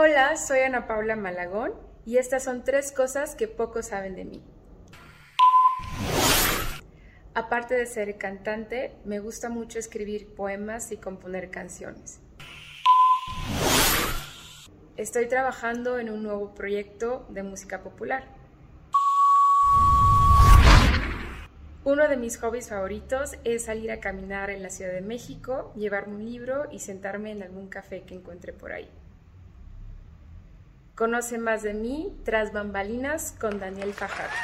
Hola, soy Ana Paula Malagón y estas son tres cosas que pocos saben de mí. Aparte de ser cantante, me gusta mucho escribir poemas y componer canciones. Estoy trabajando en un nuevo proyecto de música popular. Uno de mis hobbies favoritos es salir a caminar en la Ciudad de México, llevarme un libro y sentarme en algún café que encuentre por ahí. Conoce más de mí tras bambalinas con Daniel Fajardo.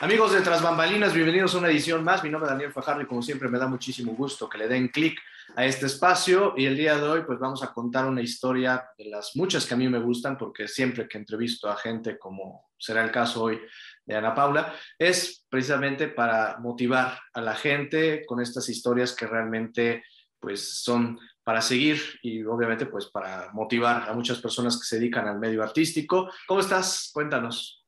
Amigos de Tras Bambalinas, bienvenidos a una edición más. Mi nombre es Daniel Fajardo y como siempre me da muchísimo gusto que le den clic a este espacio y el día de hoy pues vamos a contar una historia de las muchas que a mí me gustan porque siempre que entrevisto a gente como será el caso hoy de Ana Paula, es precisamente para motivar a la gente con estas historias que realmente pues son para seguir y obviamente pues para motivar a muchas personas que se dedican al medio artístico. ¿Cómo estás? Cuéntanos.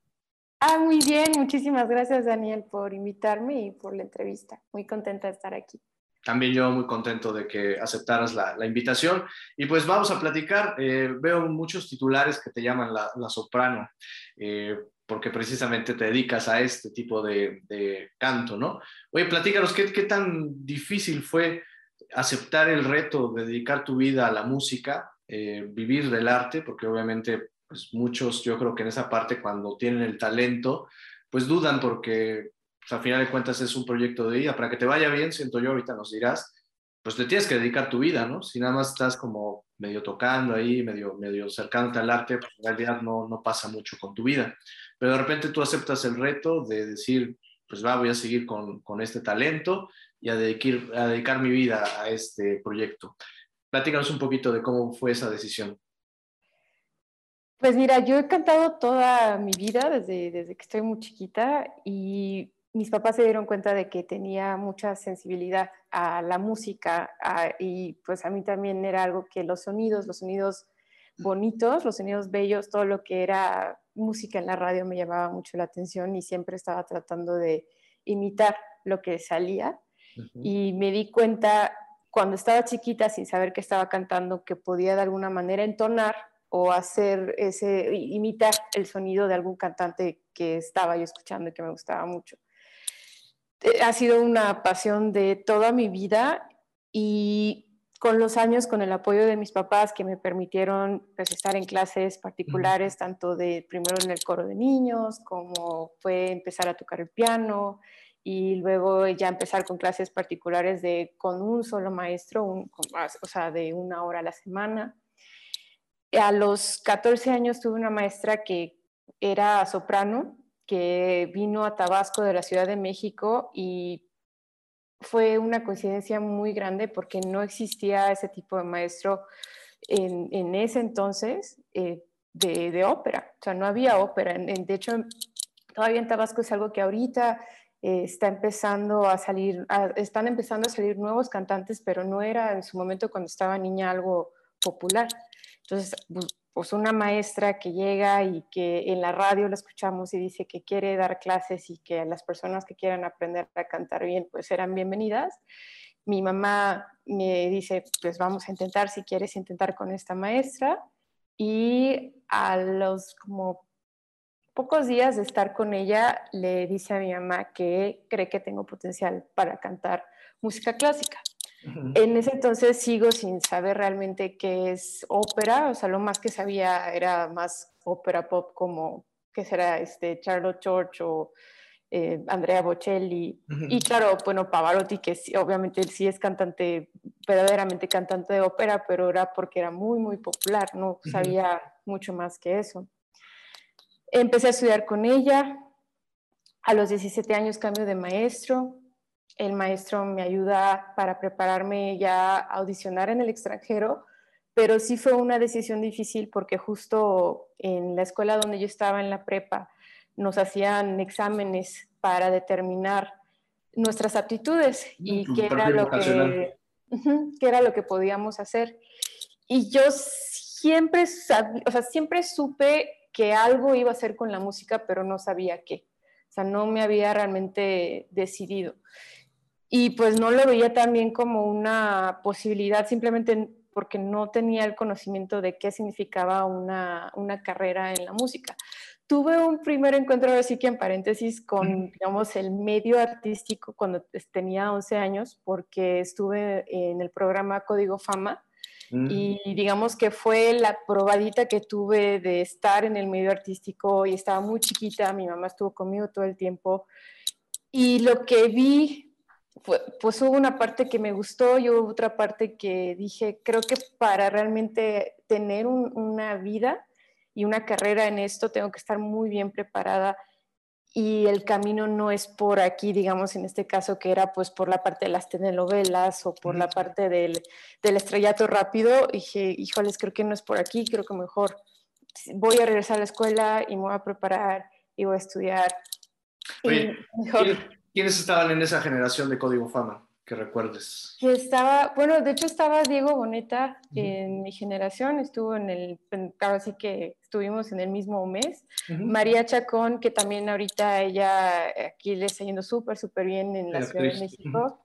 Ah, muy bien, muchísimas gracias Daniel por invitarme y por la entrevista. Muy contenta de estar aquí. También yo muy contento de que aceptaras la, invitación. Y pues vamos a platicar. Eh, veo muchos titulares que te llaman la, soprano. Eh, porque precisamente te dedicas a este tipo de, canto, ¿no? Oye, platícanos, ¿qué, ¿qué, tan difícil fue aceptar el reto de dedicar tu vida a la música, eh, vivir del arte? Porque obviamente, pues muchos, yo creo que en esa parte, cuando tienen el talento, pues dudan porque, pues, al final de cuentas, es un proyecto de vida. Para que te vaya bien, siento yo, ahorita nos dirás, pues te tienes que dedicar tu vida, ¿no? Si nada más estás como medio tocando ahí, medio, medio cercándote al arte, pues en realidad no, no pasa mucho con tu vida pero de repente tú aceptas el reto de decir, pues va, voy a seguir con, con este talento y a dedicar, a dedicar mi vida a este proyecto. Platícanos un poquito de cómo fue esa decisión. Pues mira, yo he cantado toda mi vida desde, desde que estoy muy chiquita y mis papás se dieron cuenta de que tenía mucha sensibilidad a la música y pues a mí también era algo que los sonidos, los sonidos bonitos, los sonidos bellos, todo lo que era música en la radio me llamaba mucho la atención y siempre estaba tratando de imitar lo que salía. Y me di cuenta cuando estaba chiquita, sin saber que estaba cantando, que podía de alguna manera entonar o hacer ese, imitar el sonido de algún cantante que estaba yo escuchando y que me gustaba mucho. Eh, ha sido una pasión de toda mi vida y con los años, con el apoyo de mis papás que me permitieron pues, estar en clases particulares, tanto de primero en el coro de niños, como fue empezar a tocar el piano y luego ya empezar con clases particulares de con un solo maestro, o sea, de una hora a la semana. A los 14 años tuve una maestra que era soprano, que vino a Tabasco de la Ciudad de México y fue una coincidencia muy grande porque no existía ese tipo de maestro en, ese entonces eh, de, ópera. O sea, no había ópera. de hecho, todavía en Tabasco es algo que ahorita eh, está empezando a salir, están empezando a salir nuevos cantantes, pero no era en su momento cuando estaba niña algo popular. Entonces, pues una maestra que llega y que en la radio la escuchamos y dice que quiere dar clases y que las personas que quieran aprender a cantar bien, pues serán bienvenidas. Mi mamá me dice, pues vamos a intentar si quieres intentar con esta maestra. Y a los como pocos días de estar con ella, le dice a mi mamá que cree que tengo potencial para cantar música clásica. En ese entonces sigo sin saber realmente qué es ópera, o sea, lo más que sabía era más ópera pop como, ¿qué será? Este, Charlotte George o eh, Andrea Bocelli. Y claro, bueno, Pavarotti, que obviamente él sí es cantante, verdaderamente cantante de ópera, pero era porque era muy, muy popular, no sabía mucho más que eso. Empecé a estudiar con ella. A los 17 años cambio de maestro el maestro me ayuda para prepararme ya a audicionar en el extranjero, pero sí fue una decisión difícil porque justo en la escuela donde yo estaba en la prepa nos hacían exámenes para determinar nuestras aptitudes y qué era lo que qué era lo que podíamos hacer. Y yo siempre, o sea, siempre supe que algo iba a hacer con la música, pero no sabía qué. O sea, no me había realmente decidido. Y pues no lo veía también como una posibilidad, simplemente porque no tenía el conocimiento de qué significaba una, una carrera en la música. Tuve un primer encuentro, así que en paréntesis, con, digamos, el medio artístico cuando tenía 11 años, porque estuve en el programa Código Fama, mm. y digamos que fue la probadita que tuve de estar en el medio artístico y estaba muy chiquita, mi mamá estuvo conmigo todo el tiempo y lo que vi pues hubo una parte que me gustó y hubo otra parte que dije, creo que para realmente tener una vida y una carrera en esto tengo que estar muy bien preparada y el camino no es por aquí, digamos, en este caso que era pues por la parte de las telenovelas o por la parte del, del estrellato rápido. Y dije, híjoles, creo que no es por aquí, creo que mejor voy a regresar a la escuela y me voy a preparar y voy a estudiar. mejor. ¿Quiénes estaban en esa generación de Código Fama? Que recuerdes. Que estaba, bueno, de hecho estaba Diego Boneta en mi generación, estuvo en el, sí que estuvimos en el mismo mes. María Chacón, que también ahorita ella aquí le está yendo súper, súper bien en la Ciudad de México.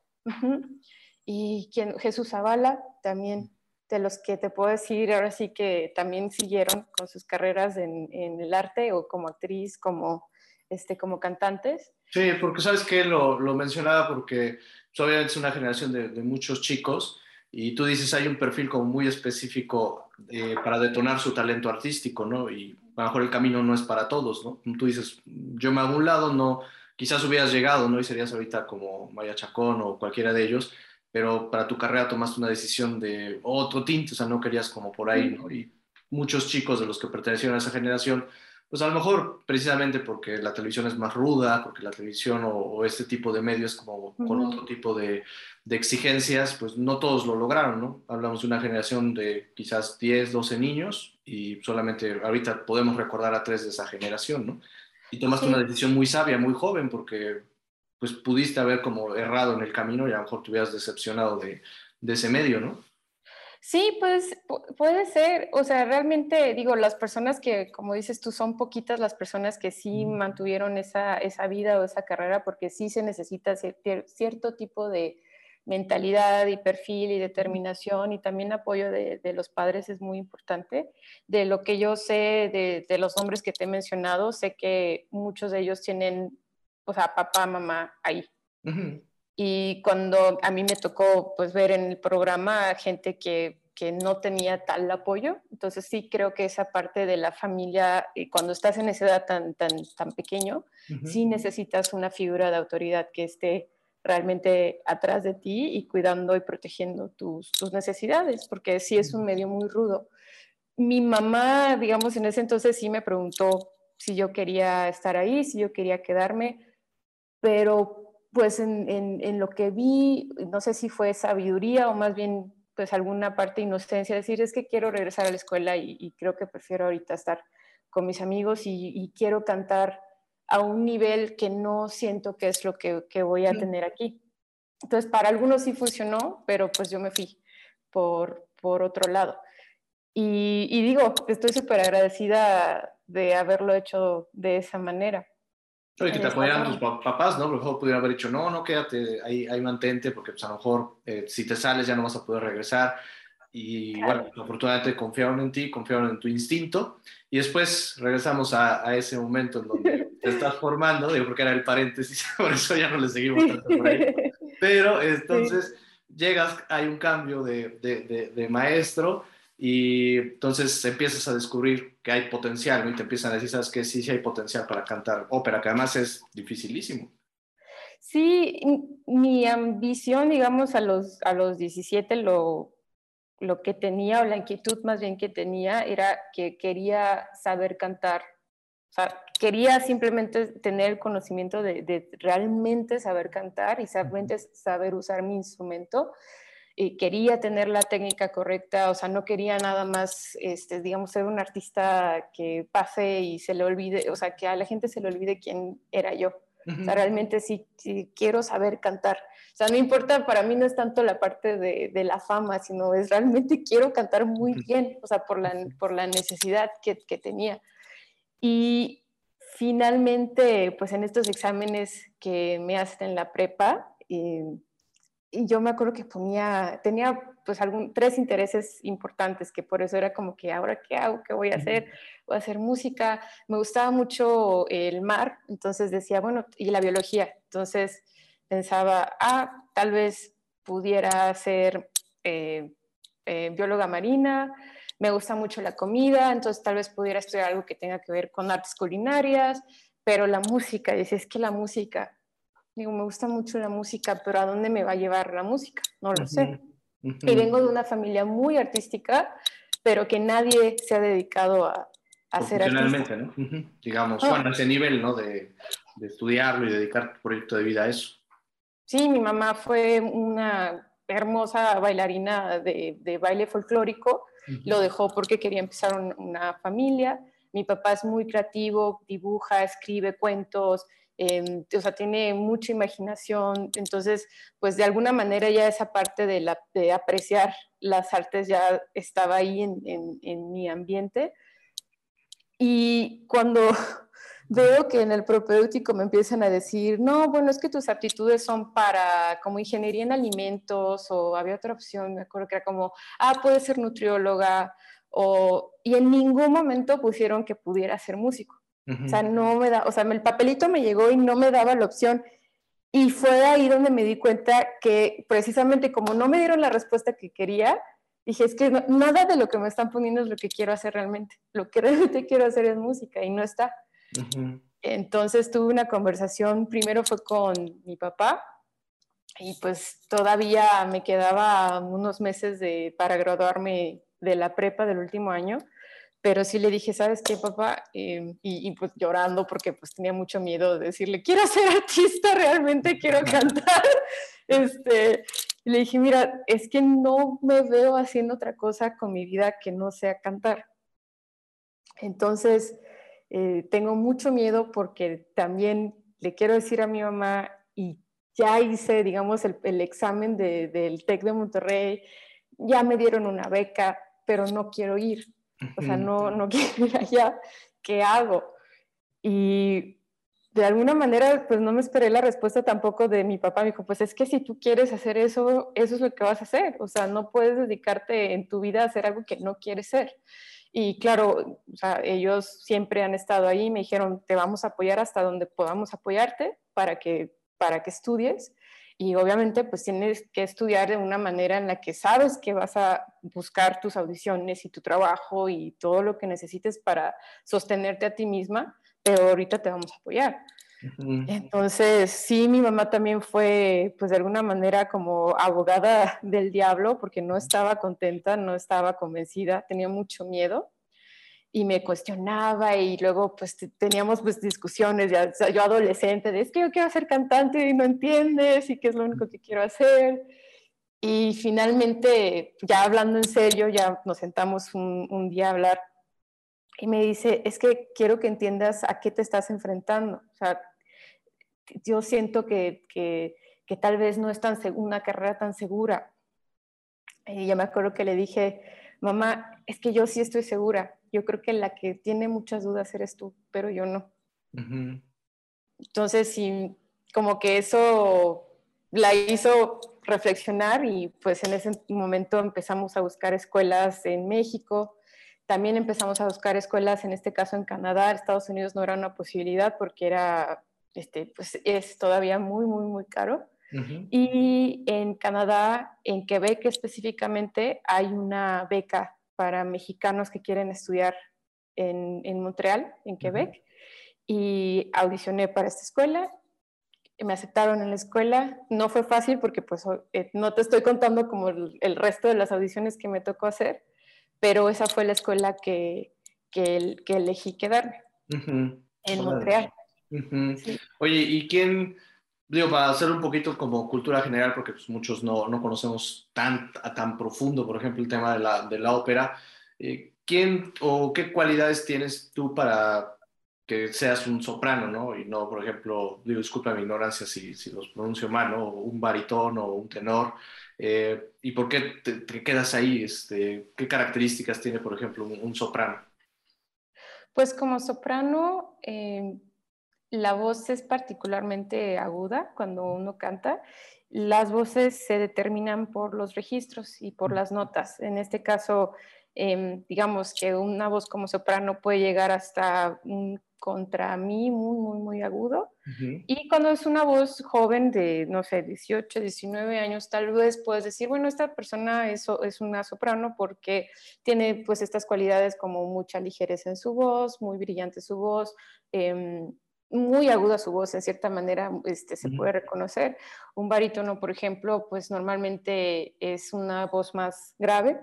Y quien, Jesús Zavala, también de los que te puedo decir, ahora sí que también siguieron con sus carreras en, en el arte o como actriz, como este, como cantantes. Sí, porque sabes que lo, lo, mencionaba porque pues, obviamente es una generación de, de, muchos chicos y tú dices hay un perfil como muy específico eh, para detonar su talento artístico, ¿no? Y a lo mejor el camino no es para todos, ¿no? Tú dices, yo me hago un lado, no, quizás hubieras llegado, ¿no? Y serías ahorita como Maya Chacón o cualquiera de ellos, pero para tu carrera tomaste una decisión de otro tinte, o sea, no querías como por ahí, ¿no? Y muchos chicos de los que pertenecieron a esa generación pues a lo mejor precisamente porque la televisión es más ruda, porque la televisión o, este tipo de medios como con otro tipo de, de, exigencias, pues no todos lo lograron, ¿no? Hablamos de una generación de quizás 10, 12 niños y solamente ahorita podemos recordar a tres de esa generación, ¿no? Y tomaste una decisión muy sabia, muy joven, porque pues pudiste haber como errado en el camino y a lo mejor te hubieras decepcionado de, de ese medio, ¿no? Sí, pues puede ser, o sea, realmente digo, las personas que, como dices tú, son poquitas las personas que sí mantuvieron esa, esa vida o esa carrera, porque sí se necesita cierto tipo de mentalidad y perfil y determinación y también apoyo de, los padres es muy importante. De lo que yo sé de, de, los hombres que te he mencionado, sé que muchos de ellos tienen, o sea, papá, mamá ahí. Y cuando a mí me tocó pues ver en el programa gente que, que no tenía tal apoyo, entonces sí creo que esa parte de la familia, y cuando estás en esa edad tan, tan, tan pequeño, sí necesitas una figura de autoridad que esté realmente atrás de ti y cuidando y protegiendo tus, tus necesidades, porque sí es un medio muy rudo. Mi mamá, digamos, en ese entonces sí me preguntó si yo quería estar ahí, si yo quería quedarme, pero pues en, lo que vi, no sé si fue sabiduría o más bien pues alguna parte de inocencia, decir es que quiero regresar a la escuela y, creo que prefiero ahorita estar con mis amigos y, quiero cantar a un nivel que no siento que es lo que, voy a tener aquí. Entonces, para algunos sí funcionó, pero pues yo me fui por, por otro lado. Y, y digo, estoy súper agradecida de haberlo hecho de esa manera. Y que te apoyaran tus papás, ¿no? A lo mejor pudieran haber dicho, no, no, quédate ahí, ahí mantente, porque pues a lo mejor eh, si te sales ya no vas a poder regresar. Y bueno, afortunadamente confiaron en ti, confiaron en tu instinto. Y después regresamos a, a ese momento en donde te estás formando, digo, porque era el paréntesis, por eso ya no le seguimos tanto por ahí. Pero entonces llegas, hay un cambio de, de, de maestro y entonces empiezas a descubrir que hay potencial, ¿no? Y te empiezan a decir, ¿sabes qué? Sí, sí hay potencial para cantar ópera, que además es dificilísimo. Sí, mi ambición, digamos, a los, a los 17, lo, lo que tenía, o la inquietud más bien que tenía, era que quería saber cantar. O sea, quería simplemente tener el conocimiento de, de realmente saber cantar y realmente saber usar mi instrumento quería tener la técnica correcta, o sea, no quería nada más, este, digamos, ser un artista que pase y se le olvide, o sea, que a la gente se le olvide quién era yo. O sea, realmente sí, quiero saber cantar. O sea, no importa, para mí no es tanto la parte de, de la fama, sino es realmente quiero cantar muy bien, o sea, por la, por la necesidad que, que tenía. Y finalmente, pues en estos exámenes que me hacen en la prepa, eh, y yo me acuerdo que ponía, tenía pues algún, tres intereses importantes, que por eso era como que ahora qué hago, qué voy a hacer, voy a hacer música, me gustaba mucho el mar, entonces decía, bueno, y la biología, entonces pensaba, ah, tal vez pudiera ser eh, eh, bióloga marina, me gusta mucho la comida, entonces tal vez pudiera estudiar algo que tenga que ver con artes culinarias, pero la música, dice, es que la música, Digo, me gusta mucho la música, pero ¿a dónde me va a llevar la música? No lo sé. Y vengo de una familia muy artística, pero que nadie se ha dedicado a, a hacer artista. ¿no? Digamos, ah. bueno, a ese nivel, ¿no? De, de, estudiarlo y dedicar tu proyecto de vida a eso. Sí, mi mamá fue una hermosa bailarina de, de baile folclórico. Lo dejó porque quería empezar una familia. Mi papá es muy creativo, dibuja, escribe cuentos, Em, o sea, tiene mucha imaginación, entonces, pues de alguna manera ya esa parte de, la, de apreciar las artes ya estaba ahí en, en, mi ambiente. Y cuando veo que en el propedéutico me empiezan a decir, no, bueno, es que tus aptitudes son para como ingeniería en alimentos o había otra opción, me acuerdo que era como, ah, puede ser nutrióloga, o, y en ningún momento pusieron que pudiera ser músico. O sea, no me da, o sea, el papelito me llegó y no me daba la opción. Y fue ahí donde me di cuenta que precisamente como no me dieron la respuesta que quería, dije, es que nada de lo que me están poniendo es lo que quiero hacer realmente. Lo que realmente quiero hacer es música y no está. Entonces tuve una conversación, primero fue con mi papá y pues todavía me quedaba unos meses de, para graduarme de la prepa del último año pero sí le dije, ¿sabes qué, papá? Em, y, pues llorando porque pues tenía mucho miedo de decirle, quiero ser artista, realmente quiero cantar. Este, le dije, mira, es que no me veo haciendo otra cosa con mi vida que no sea cantar. Entonces, eh, tengo mucho miedo porque también le quiero decir a mi mamá y ya hice, digamos, el, el examen de, del TEC de Monterrey, ya me dieron una beca, pero no quiero ir o sea, no, no quiero ir allá, ¿qué hago? Y de alguna manera, pues no me esperé la respuesta tampoco de mi papá. Me dijo, pues es que si tú quieres hacer eso, eso es lo que vas a hacer. O sea, no puedes dedicarte en tu vida a hacer algo que no quieres ser. Y claro, ellos siempre han estado ahí me dijeron, te vamos a apoyar hasta donde podamos apoyarte para que, para que estudies y obviamente pues tienes que estudiar de una manera en la que sabes que vas a buscar tus audiciones y tu trabajo y todo lo que necesites para sostenerte a ti misma, pero ahorita te vamos a apoyar. Entonces, sí, mi mamá también fue, pues de alguna manera como abogada del diablo, porque no estaba contenta, no estaba convencida, tenía mucho miedo y me cuestionaba y luego pues teníamos pues discusiones, ya, yo adolescente, de es que yo quiero ser cantante y no entiendes y qué es lo único que quiero hacer. Y finalmente, ya hablando en serio, ya nos sentamos un, un día a hablar y me dice, es que quiero que entiendas a qué te estás enfrentando. O sea, yo siento que, que, que tal vez no es tan una carrera tan segura. Y ya me acuerdo que le dije, mamá, es que yo sí estoy segura, yo creo que la que tiene muchas dudas eres tú, pero yo no. Entonces, sí, como que eso la hizo reflexionar y pues en ese momento empezamos a buscar escuelas en México, también empezamos a buscar escuelas, en este caso en Canadá, Estados Unidos no era una posibilidad porque era, este, pues es todavía muy, muy, muy caro. Y en Canadá, en Quebec específicamente, hay una beca para mexicanos que quieren estudiar en, en Montreal, en Quebec, y audicioné para esta escuela. Me aceptaron en la escuela. No fue fácil porque pues eh, no te estoy contando como el, resto de las audiciones que me tocó hacer, pero esa fue la escuela que, que, que elegí quedarme en Montreal. Oye, ¿y quién, digo, para hacer un poquito como cultura general, porque pues, muchos no, no, conocemos tan, tan profundo, por ejemplo, el tema de la, de la ópera, eh, ¿quién o qué cualidades tienes tú para que seas un soprano, ¿no? Y no, por ejemplo, digo, disculpa mi ignorancia si, si los pronuncio mal, ¿no? Un baritón o un tenor. Eh, ¿Y por qué te, quedas ahí? Este, ¿Qué características tiene, por ejemplo, un, soprano? Pues como soprano, eh, la voz es particularmente aguda cuando uno canta. Las voces se determinan por los registros y por las notas. En este caso, em, digamos que una voz como soprano puede llegar hasta un contra mí muy, muy, muy agudo. Y cuando es una voz joven de, no sé, 18, 19 años, tal vez puedes decir, bueno, esta persona es, es una soprano porque tiene pues estas cualidades como mucha ligereza en su voz, muy brillante su voz, em, muy aguda su voz, en cierta manera este, se puede reconocer. Un barítono, por ejemplo, pues normalmente es una voz más grave,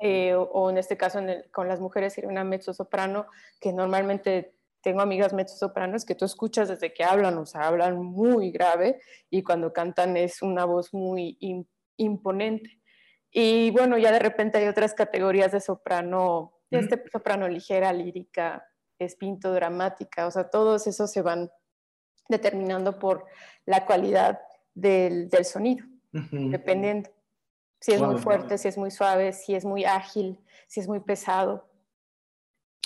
eh, o, en este caso con las mujeres sería una mezzo soprano que normalmente tengo amigas mezzosopranos que tú escuchas desde que hablan, o sea, hablan muy grave y cuando cantan es una voz muy imponente. Y bueno, ya de repente hay otras categorías de soprano, este soprano ligera, lírica, espinto, dramática, o sea, todos esos se van determinando por la cualidad del, sonido, dependiendo. Si es muy fuerte, si es muy suave, si es muy ágil, si es muy pesado.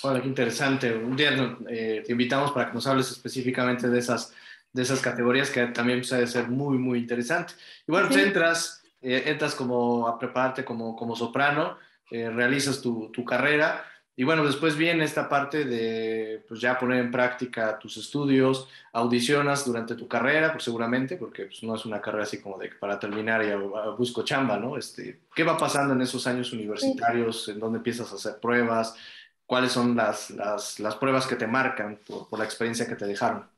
Hola, qué interesante. Un día eh, te invitamos para que nos hables específicamente de esas, de esas categorías que también puede ser muy, muy interesante. Y bueno, pues entras, eh, entras como a prepararte como, como soprano, eh, realizas tu, tu, carrera y bueno, después viene esta parte de pues ya poner en práctica tus estudios, audicionas durante tu carrera, pues seguramente, porque pues, no es una carrera así como de para terminar y busco chamba, ¿no? Este, ¿Qué va pasando en esos años universitarios? ¿En dónde empiezas a hacer pruebas? cuáles son las, las, pruebas que te marcan por, la experiencia que te dejaron.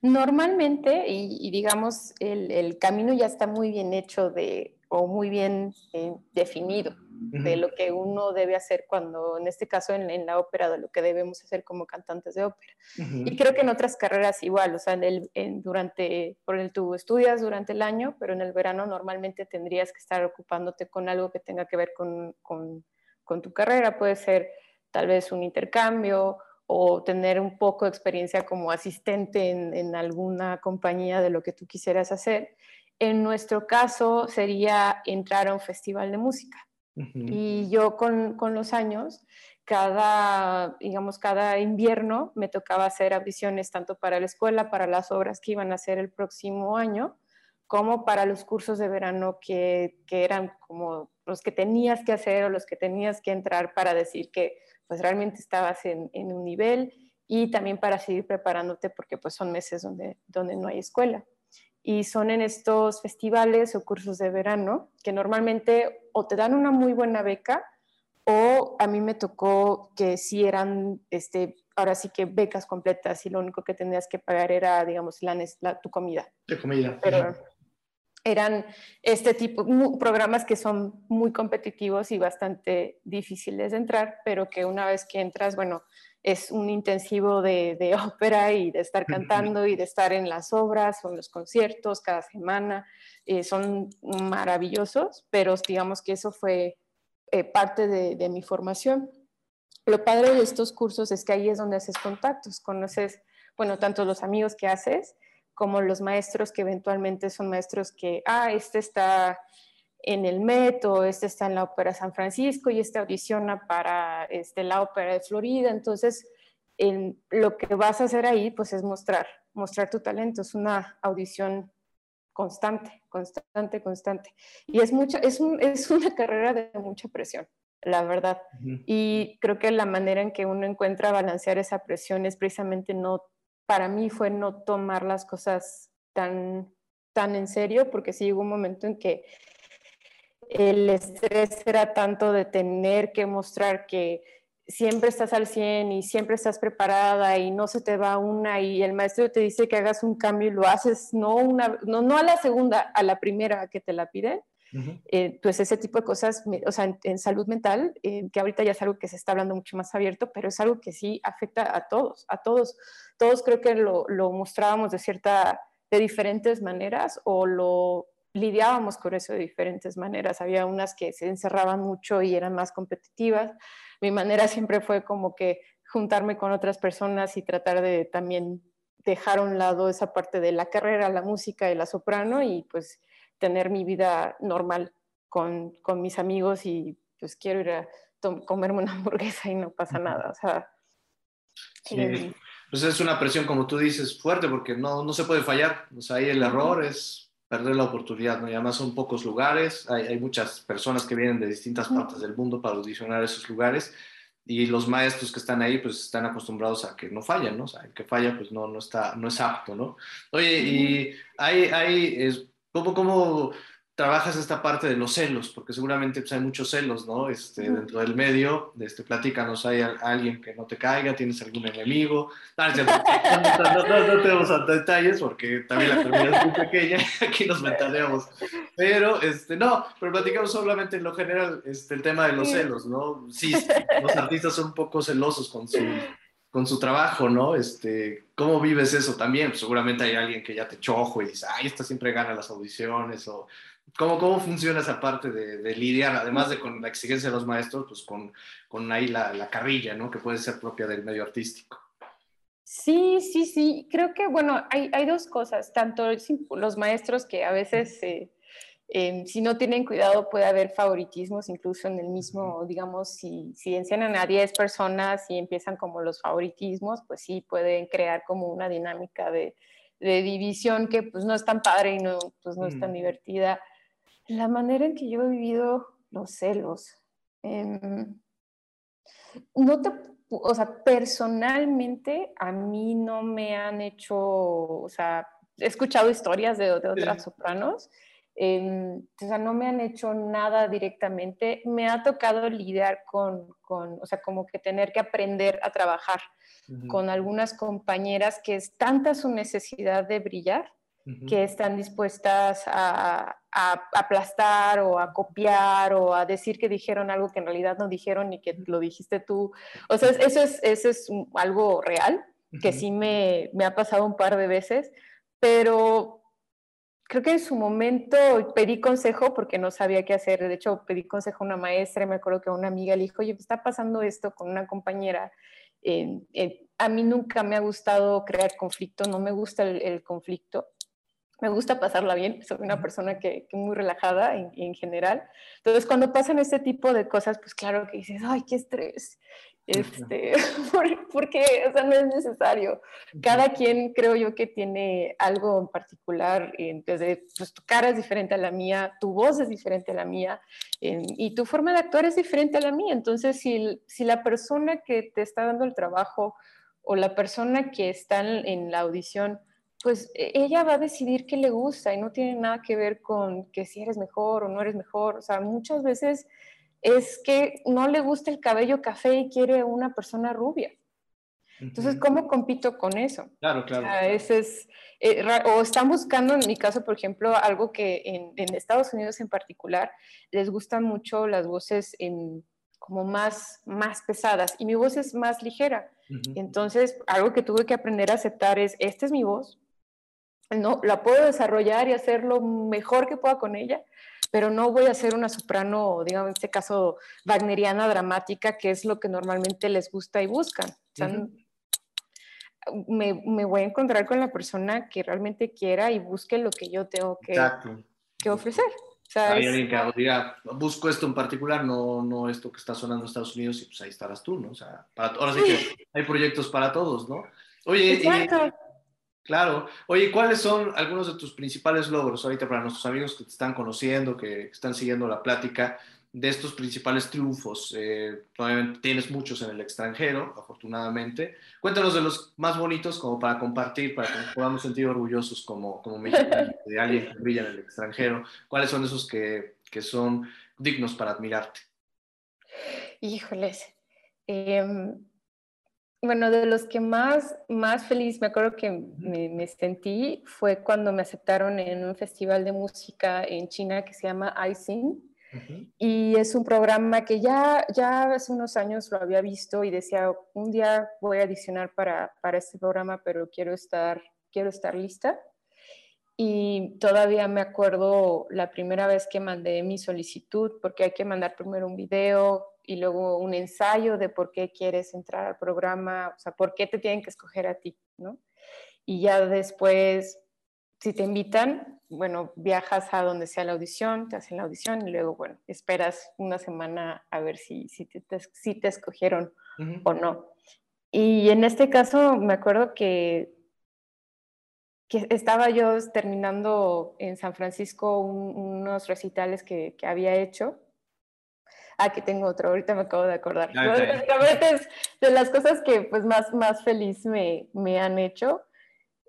Normalmente, y, digamos, el, camino ya está muy bien hecho de, o muy bien eh, definido de lo que uno debe hacer cuando, en este caso en, la ópera, de lo que debemos hacer como cantantes de ópera. Y creo que en otras carreras igual, o sea, en el, durante, por el tú estudias durante el año, pero en el verano normalmente tendrías que estar ocupándote con algo que tenga que ver con, con, con tu carrera. Puede ser tal vez un intercambio o tener un poco de experiencia como asistente en, alguna compañía de lo que tú quisieras hacer. En nuestro caso sería entrar a un festival de música. Y yo con, con, los años, cada, digamos, cada invierno me tocaba hacer audiciones tanto para la escuela, para las obras que iban a hacer el próximo año, como para los cursos de verano que, que eran como los que tenías que hacer o los que tenías que entrar para decir que pues realmente estabas en, un nivel y también para seguir preparándote porque pues son meses donde, donde no hay escuela. Y son en estos festivales o cursos de verano que normalmente o te dan una muy buena beca o a mí me tocó que sí eran, este, ahora sí que becas completas y lo único que tenías que pagar era, digamos, la, tu comida. De comida. Pero, eran este tipo, programas que son muy competitivos y bastante difíciles de entrar, pero que una vez que entras, bueno, es un intensivo de, ópera y de estar cantando y de estar en las obras o en los conciertos cada semana. Eh, son maravillosos, pero digamos que eso fue eh, parte de, de mi formación. Lo padre de estos cursos es que ahí es donde haces contactos, conoces, bueno, tanto los amigos que haces, como los maestros que eventualmente son maestros que, ah, este está en el Met o este está en la Ópera San Francisco y este audiciona para este, la Ópera de Florida. Entonces, en, lo que vas a hacer ahí, pues es mostrar, mostrar tu talento. Es una audición constante, constante, constante. Y es, mucha, es, es una carrera de mucha presión, la verdad. Y creo que la manera en que uno encuentra balancear esa presión es precisamente no para mí fue no tomar las cosas tan, tan en serio, porque sí llegó un momento en que el estrés era tanto de tener que mostrar que siempre estás al 100 y siempre estás preparada y no se te va una y el maestro te dice que hagas un cambio y lo haces no, una, no, no a la segunda, a la primera que te la piden, eh, pues ese tipo de cosas, o sea, en, salud mental, eh, que ahorita ya es algo que se está hablando mucho más abierto, pero es algo que sí afecta a todos, a todos. Todos creo que lo, lo mostrábamos de cierta, de diferentes maneras o lo lidiábamos con eso de diferentes maneras. Había unas que se encerraban mucho y eran más competitivas. Mi manera siempre fue como que juntarme con otras personas y tratar de también dejar a un lado esa parte de la carrera, la música y la soprano y pues tener mi vida normal con, con mis amigos y pues quiero ir a comerme una hamburguesa y no pasa nada. O sea, sí. pues es una presión, como tú dices, fuerte porque no, no se puede fallar. O sea, ahí el error es perder la oportunidad, ¿no? Y además son pocos lugares, hay, hay muchas personas que vienen de distintas partes del mundo para audicionar esos lugares y los maestros que están ahí pues están acostumbrados a que no fallen, ¿no? O sea, el que falla pues no, no, está, no es apto, ¿no? Oye, y hay, hay es, ¿cómo, cómo trabajas esta parte de los celos, porque seguramente pues, hay muchos celos, ¿no? Este, dentro del medio, este, platícanos, ¿hay alguien que no te caiga? ¿Tienes algún enemigo? No, no, no, no tenemos detalles porque también la comunidad es muy pequeña, aquí nos ventaneamos. Pero, este, no, pero platicamos solamente en lo general este, el tema de los celos, ¿no? Sí, los artistas son un poco celosos con su, con su trabajo, ¿no? Este, ¿Cómo vives eso también? Pues, seguramente hay alguien que ya te chojo y dice, ay, esta siempre gana las audiciones o ¿Cómo, ¿Cómo funciona esa parte de, de, lidiar, además de con la exigencia de los maestros, pues con, con ahí la, la, carrilla, ¿no? Que puede ser propia del medio artístico. Sí, sí, sí. Creo que, bueno, hay, hay dos cosas. Tanto los maestros que a veces, eh, eh, si no tienen cuidado, puede haber favoritismos, incluso en el mismo, digamos, si, si enseñan a 10 personas y empiezan como los favoritismos, pues sí pueden crear como una dinámica de, de división que pues no es tan padre y no, pues, no es tan divertida. La manera en que yo he vivido los celos. Em, no te, o sea, personalmente a mí no me han hecho, o sea, he escuchado historias de, de otras sopranos, eh, o sea, no me han hecho nada directamente. Me ha tocado lidiar con, con, o sea, como que tener que aprender a trabajar con algunas compañeras que es tanta su necesidad de brillar que están dispuestas a, aplastar o a copiar o a decir que dijeron algo que en realidad no dijeron y que lo dijiste tú. O sea, eso es, eso es algo real, que sí me, me ha pasado un par de veces, pero creo que en su momento pedí consejo porque no sabía qué hacer. De hecho, pedí consejo a una maestra y me acuerdo que a una amiga le dijo, oye, está pasando esto con una compañera. a mí nunca me ha gustado crear conflicto, no me gusta el conflicto me gusta pasarla bien, soy una persona que, que muy relajada en, en, general. Entonces, cuando pasan este tipo de cosas, pues claro que dices, ay, qué estrés. Este, porque, o sea, no es necesario. Cada quien creo yo que tiene algo en particular, desde pues, tu cara es diferente a la mía, tu voz es diferente a la mía y tu forma de actuar es diferente a la mía. Entonces, si, si la persona que te está dando el trabajo o la persona que está en, en la audición, pues e, ella va a decidir qué le gusta y no tiene nada que ver con que si eres mejor o no eres mejor. O sea, muchas veces es que no le gusta el cabello café y quiere una persona rubia. Entonces, ¿cómo compito con eso? Claro, claro. O, sea, ese es, eh, o están buscando, en mi caso, por ejemplo, algo que en, en, Estados Unidos en particular les gustan mucho las voces en, como más, más pesadas y mi voz es más ligera. Uh -huh. Entonces, algo que tuve que aprender a aceptar es, esta es mi voz, no, la puedo desarrollar y hacer lo mejor que pueda con ella, pero no voy a ser una soprano, digamos, en este caso, wagneriana dramática, que es lo que normalmente les gusta y buscan. O sea, uh -huh. me, me, voy a encontrar con la persona que realmente quiera y busque lo que yo tengo que, que ofrecer. O sea, Hay alguien que diga, busco esto en particular, no, no esto que está sonando en Estados Unidos, y pues ahí estarás tú, ¿no? O sea, para, ahora sí, que hay proyectos para todos, ¿no? Oye, Exacto. Claro. Oye, ¿cuáles son algunos de tus principales logros ahorita para nuestros amigos que te están conociendo, que están siguiendo la plática de estos principales triunfos? Eh, obviamente tienes muchos en el extranjero, afortunadamente. Cuéntanos de los más bonitos como para compartir, para que nos podamos sentir orgullosos como, como mexicanos de alguien que brilla en el extranjero. ¿Cuáles son esos que, que son dignos para admirarte? Híjoles. Eh, bueno, de los que más, más feliz me acuerdo que me, me, sentí fue cuando me aceptaron en un festival de música en China que se llama iSing. Uh -huh. Y es un programa que ya, ya hace unos años lo había visto y decía, un día voy a adicionar para, para este programa, pero quiero estar, quiero estar lista. Y todavía me acuerdo la primera vez que mandé mi solicitud, porque hay que mandar primero un video, y luego un ensayo de por qué quieres entrar al programa, o sea, por qué te tienen que escoger a ti, ¿no? Y ya después, si te invitan, bueno, viajas a donde sea la audición, te hacen la audición y luego, bueno, esperas una semana a ver si, si, te, si te escogieron uh -huh. o no. Y en este caso me acuerdo que, que estaba yo terminando en San Francisco unos recitales que, que, había hecho. Ah, que tengo otro, ahorita me acabo de acordar. de las cosas que pues más, más feliz me, me han hecho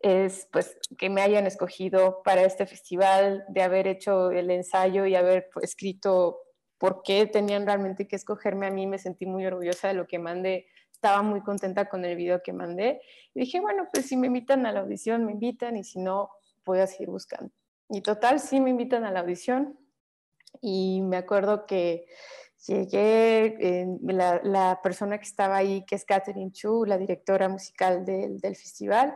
es pues que me hayan escogido para este festival, de haber hecho el ensayo y haber pues, escrito por qué tenían realmente que escogerme a mí, me sentí muy orgullosa de lo que mandé, estaba muy contenta con el video que mandé. Y dije, bueno, pues si me invitan a la audición, me invitan y si no, voy a seguir buscando. Y total, sí me invitan a la audición. Y me acuerdo que llegué, la, la, persona que estaba ahí, que es Catherine Chu, la directora musical del, festival,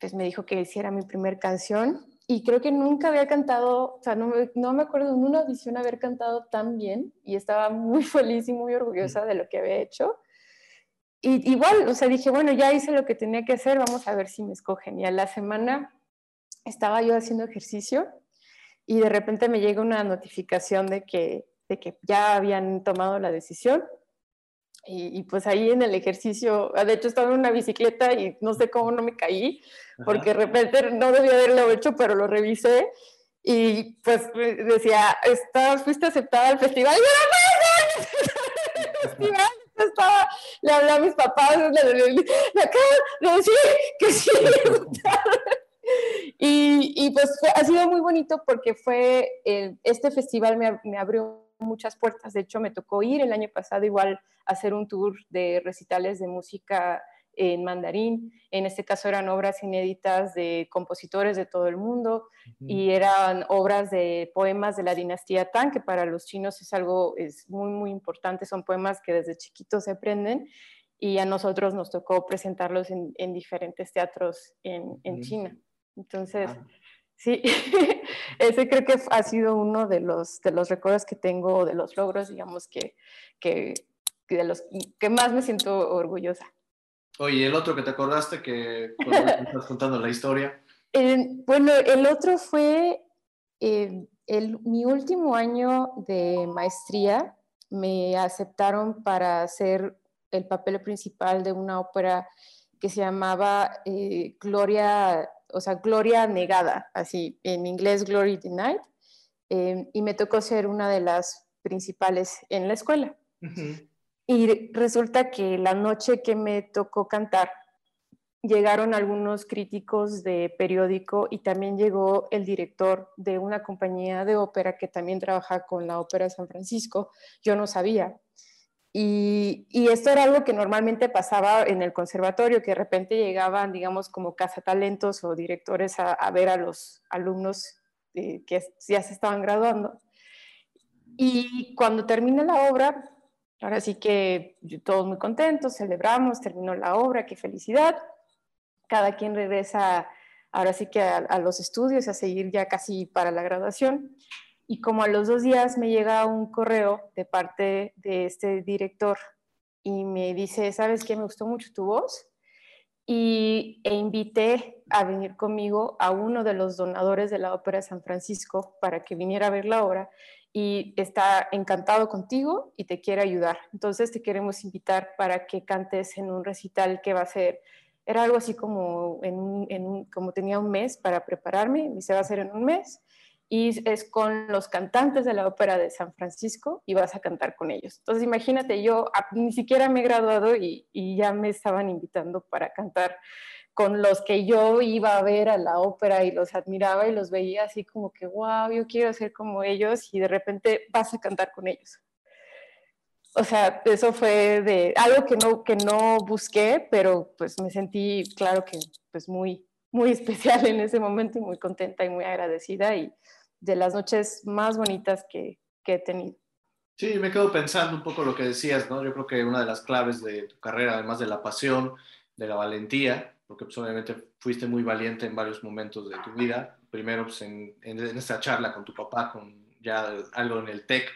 pues me dijo que hiciera mi primer canción y creo que nunca había cantado, o sea, no no me acuerdo en una audición haber cantado tan bien y estaba muy feliz y muy orgullosa de lo que había hecho. Y igual, o sea, dije, bueno, ya hice lo que tenía que hacer, vamos a ver si me escogen. Y a la semana estaba yo haciendo ejercicio y de repente me llega una notificación de que, de que ya habían tomado la decisión. Y, pues ahí en el ejercicio, ah, de hecho estaba en una bicicleta y no sé cómo no me caí, porque de repente no debía haberlo hecho, pero lo revisé. Y pues decía, estás, fuiste aceptada al festival. Y yo no festival. Estaba, le hablé a mis papás, le, le, le, de decir que sí y, y, pues ha sido muy bonito porque fue, este festival me, me abrió muchas puertas. De hecho, me tocó ir el año pasado igual a hacer un tour de recitales de música en mandarín. En este caso eran obras inéditas de compositores de todo el mundo y eran obras de poemas de la dinastía Tang, que para los chinos es algo es muy, muy importante. Son poemas que desde chiquitos se aprenden y a nosotros nos tocó presentarlos en, diferentes teatros en, China. Entonces, ah. Sí, ese creo que ha sido uno de los, de los recuerdos que tengo, de los logros, digamos, que, que, de los que más me siento orgullosa. Oye, el otro que te acordaste que cuando estás contando la historia. bueno, el otro fue eh, el, mi último año de maestría. Me aceptaron para hacer el papel principal de una ópera que se llamaba eh, Gloria o sea, gloria negada, así, en inglés glory denied, eh, y me tocó ser una de las principales en la escuela. Y resulta que la noche que me tocó cantar, llegaron algunos críticos de periódico y también llegó el director de una compañía de ópera que también trabaja con la Ópera de San Francisco. Yo no sabía. Y, esto era algo que normalmente pasaba en el conservatorio, que de repente llegaban, digamos, como cazatalentos o directores a, ver a los alumnos eh, que ya se estaban graduando. Y cuando termina la obra, ahora sí que todos muy contentos, celebramos, terminó la obra, qué felicidad. Cada quien regresa ahora sí que a, a los estudios, a seguir ya casi para la graduación y como a los dos días me llega un correo de parte de este director y me dice, ¿sabes qué? Me gustó mucho tu voz y, e invité a venir conmigo a uno de los donadores de la Ópera de San Francisco para que viniera a ver la obra y está encantado contigo y te quiere ayudar. Entonces te queremos invitar para que cantes en un recital que va a ser, era algo así como, en, en como tenía un mes para prepararme y se va a hacer en un mes y es con los cantantes de la ópera de San Francisco y vas a cantar con ellos. Entonces imagínate, yo ni siquiera me he graduado y, y, ya me estaban invitando para cantar con los que yo iba a ver a la ópera y los admiraba y los veía así como que, wow, yo quiero ser como ellos y de repente vas a cantar con ellos. O sea, eso fue de algo que no, que no busqué, pero pues me sentí, claro que pues muy, muy especial en ese momento y muy contenta y muy agradecida y de las noches más bonitas que, que he tenido. Sí, me quedo pensando un poco lo que decías, ¿no? Yo creo que una de las claves de tu carrera, además de la pasión, de la valentía, porque pues, obviamente fuiste muy valiente en varios momentos de tu vida, primero pues, en, en, esta charla con tu papá, con ya algo en el TEC,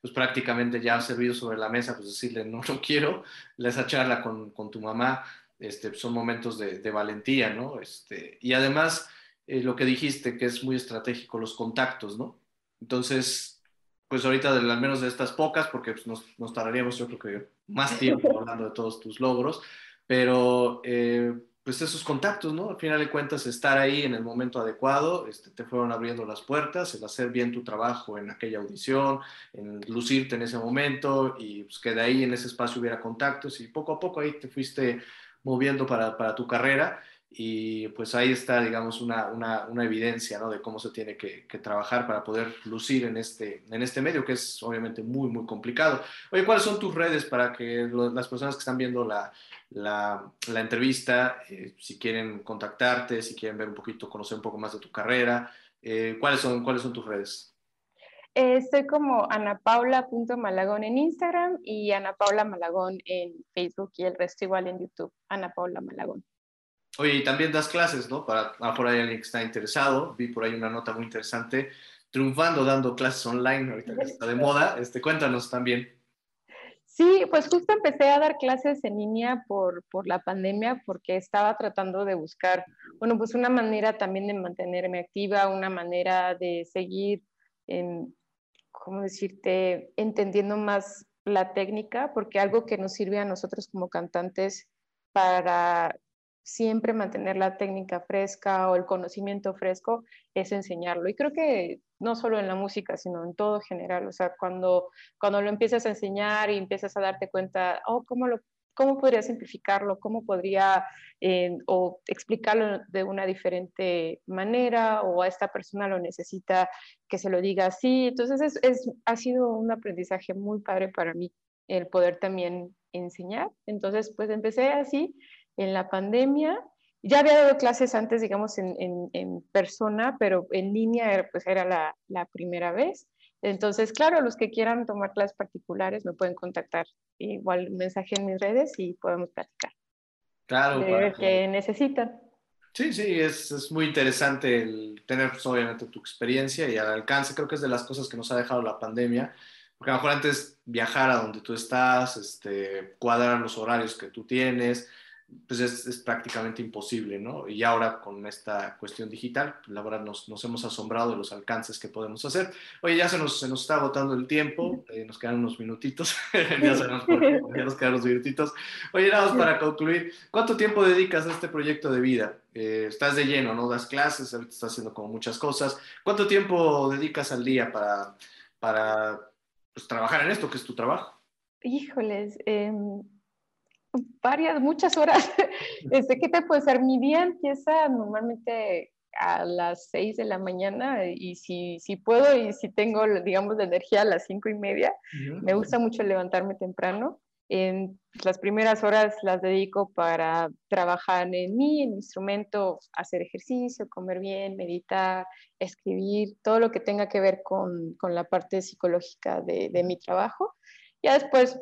pues prácticamente ya ha servido sobre la mesa, pues decirle, no, no quiero, esa charla con, con tu mamá, este, son momentos de, de valentía, ¿no? Este, y además eh, lo que dijiste, que es muy estratégico, los contactos, ¿no? Entonces, pues ahorita al menos de estas pocas, porque pues, nos, nos, tardaríamos yo creo que más tiempo hablando de todos tus logros, pero eh, pues esos contactos, ¿no? Al final de cuentas, estar ahí en el momento adecuado, este, te fueron abriendo las puertas, el hacer bien tu trabajo en aquella audición, en lucirte en ese momento y pues, que de ahí en ese espacio hubiera contactos y poco a poco ahí te fuiste moviendo para, para tu carrera y pues ahí está, digamos, una, una, una evidencia ¿no? de cómo se tiene que, que, trabajar para poder lucir en este, en este medio, que es obviamente muy, muy complicado. Oye, ¿cuáles son tus redes para que las personas que están viendo la, la, la entrevista, eh, si quieren contactarte, si quieren ver un poquito, conocer un poco más de tu carrera, eh, ¿cuáles, son, ¿cuáles son tus redes? Eh, estoy como anapaula.malagón en Instagram y Ana Paula Malagón en Facebook y el resto igual en YouTube, Ana Paula Malagón. Oye, y también das clases, ¿no? Para por ahí alguien que está interesado. Vi por ahí una nota muy interesante. Triunfando dando clases online, ahorita que está de moda. Este, cuéntanos también. Sí, pues justo empecé a dar clases en línea por, por, la pandemia porque estaba tratando de buscar, bueno, pues una manera también de mantenerme activa, una manera de seguir, en, ¿cómo decirte?, entendiendo más la técnica, porque algo que nos sirve a nosotros como cantantes para siempre mantener la técnica fresca o el conocimiento fresco es enseñarlo. Y creo que no solo en la música, sino en todo general. O sea, cuando, cuando lo empiezas a enseñar y empiezas a darte cuenta, oh, ¿cómo, lo, cómo podría simplificarlo? ¿Cómo podría eh, o explicarlo de una diferente manera? ¿O a esta persona lo necesita que se lo diga así? Entonces, es, es, ha sido un aprendizaje muy padre para mí el poder también enseñar. Entonces, pues empecé así en la pandemia. Ya había dado clases antes, digamos, en, en, persona, pero en línea pues era la, la, primera vez. Entonces, claro, los que quieran tomar clases particulares me pueden contactar. Igual mensaje en mis redes y podemos platicar. Claro. De ver qué necesitan. Sí, sí, es, es, muy interesante el tener, pues, obviamente, tu experiencia y al alcance. Creo que es de las cosas que nos ha dejado la pandemia. Porque a lo mejor antes viajar a donde tú estás, este, cuadrar los horarios que tú tienes, pues es, prácticamente imposible, ¿no? Y ahora con esta cuestión digital, pues, la verdad nos, nos, hemos asombrado de los alcances que podemos hacer. Oye, ya se nos, se nos está agotando el tiempo, eh, nos quedan unos minutitos, ya, se nos, ya, nos, quedan unos minutitos. Oye, nada más para concluir, ¿cuánto tiempo dedicas a este proyecto de vida? Eh, estás de lleno, ¿no? Das clases, ahorita estás haciendo como muchas cosas. ¿Cuánto tiempo dedicas al día para, para pues, trabajar en esto, que es tu trabajo? Híjoles, eh varias, muchas horas. Este, ¿Qué te puede ser? Mi día empieza normalmente a las 6 de la mañana y si, si puedo y si tengo, digamos, de energía a las cinco y media, me gusta mucho levantarme temprano. En las primeras horas las dedico para trabajar en mí, en mi instrumento, hacer ejercicio, comer bien, meditar, escribir, todo lo que tenga que ver con, con la parte psicológica de, de mi trabajo. Ya después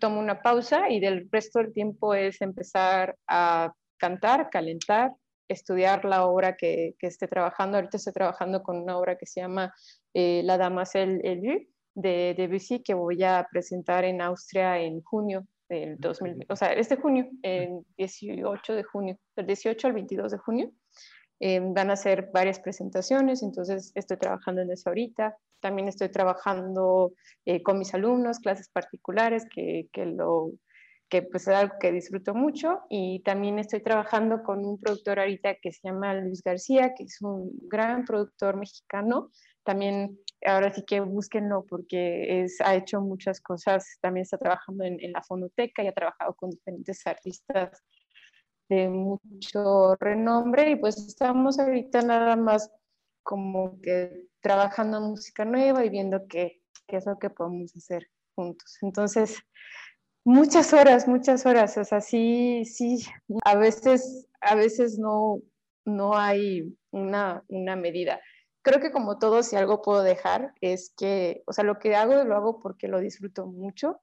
tomo una pausa y del resto del tiempo es empezar a cantar, calentar, estudiar la obra que, que esté trabajando. Ahorita estoy trabajando con una obra que se llama eh, La Damasel Élue de Debussy que voy a presentar en Austria en junio del 2000, o sea, este junio, el 18 de junio, del 18 al 22 de junio. Eh, van a hacer varias presentaciones, entonces estoy trabajando en eso ahorita. También estoy trabajando eh, con mis alumnos, clases particulares, que, que, lo, que pues es algo que disfruto mucho. Y también estoy trabajando con un productor ahorita que se llama Luis García, que es un gran productor mexicano. También ahora sí que búsquenlo porque es, ha hecho muchas cosas. También está trabajando en, en la fonoteca y ha trabajado con diferentes artistas de mucho renombre y pues estamos ahorita nada más como que trabajando música nueva y viendo qué, qué es lo que podemos hacer juntos. Entonces, muchas horas, muchas horas, o sea, sí, sí, a veces, a veces no, no hay una, una medida. Creo que como todo, si algo puedo dejar, es que, o sea, lo que hago lo hago porque lo disfruto mucho.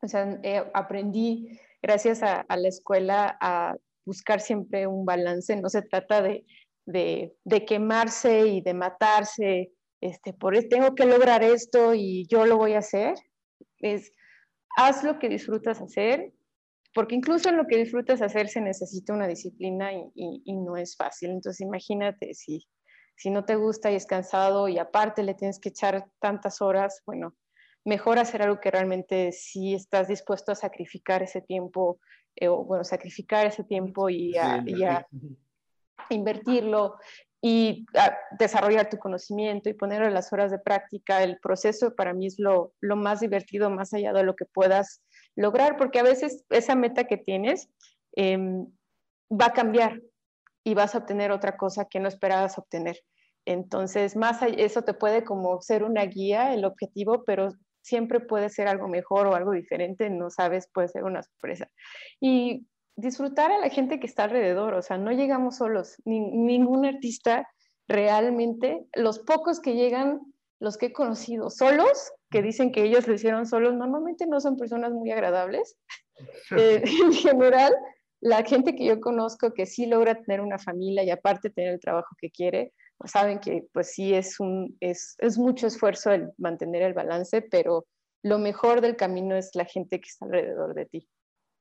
O sea, aprendí gracias a, la escuela a buscar siempre un balance, no se trata de, de, de quemarse y de matarse, este, por tengo que lograr esto y yo lo voy a hacer, es haz lo que disfrutas hacer, porque incluso en lo que disfrutas hacer se necesita una disciplina y, y, no es fácil. Entonces imagínate si, Si no te gusta y es cansado y aparte le tienes que echar tantas horas, bueno, mejor hacer algo que realmente sí estás dispuesto a sacrificar ese tiempo, eh, o bueno, sacrificar ese tiempo y a, invertirlo y desarrollar tu conocimiento y ponerlo en las horas de práctica. El proceso para mí es lo, lo más divertido, más allá de lo que puedas lograr, porque a veces esa meta que tienes em, va a cambiar y vas a obtener otra cosa que no esperabas obtener. Entonces, más eso te puede como ser una guía, el objetivo, pero siempre puede ser algo mejor o algo diferente, no sabes, puede ser una sorpresa. Y disfrutar a la gente que está alrededor, o sea, no llegamos solos, ningún artista realmente, los pocos que llegan, los que he conocido solos, que dicen que ellos lo hicieron solos, normalmente no son personas muy agradables. Eh, en general, la gente que yo conozco que sí logra tener una familia y aparte tener el trabajo que quiere, saben que pues sí es, un, es, es mucho esfuerzo el mantener el balance, pero lo mejor del camino es la gente que está alrededor de ti.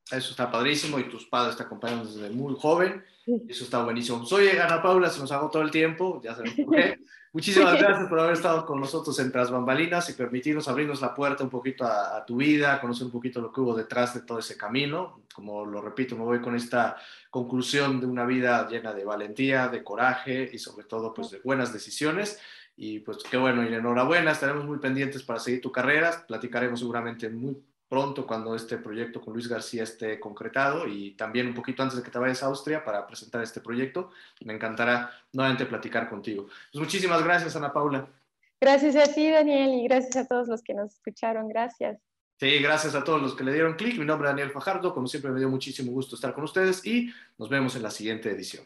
Eso está padrísimo y tus padres te acompañan desde muy joven. Eso está buenísimo. Soy Ana Paula, se nos hago todo el tiempo, ya sabemos por qué. Muchísimas gracias por haber estado con nosotros en Tras Bambalinas y permitirnos abrirnos la puerta un poquito a, tu vida, conocer un poquito lo que hubo detrás de todo ese camino. Como lo repito, me voy con esta conclusión de una vida llena de valentía, de coraje y sobre todo pues de buenas decisiones. Y pues qué bueno y enhorabuena, estaremos muy pendientes para seguir tu carrera, platicaremos seguramente muy pronto cuando este proyecto con Luis García esté concretado y también un poquito antes de que te vayas a Austria para presentar este proyecto. Me encantará nuevamente platicar contigo. Pues muchísimas gracias, Ana Paula. Gracias a ti, Daniel, y gracias a todos los que nos escucharon. Gracias. Sí, gracias a todos los que le dieron clic. Mi nombre es Daniel Fajardo. Como siempre, me dio muchísimo gusto estar con ustedes y nos vemos en la siguiente edición.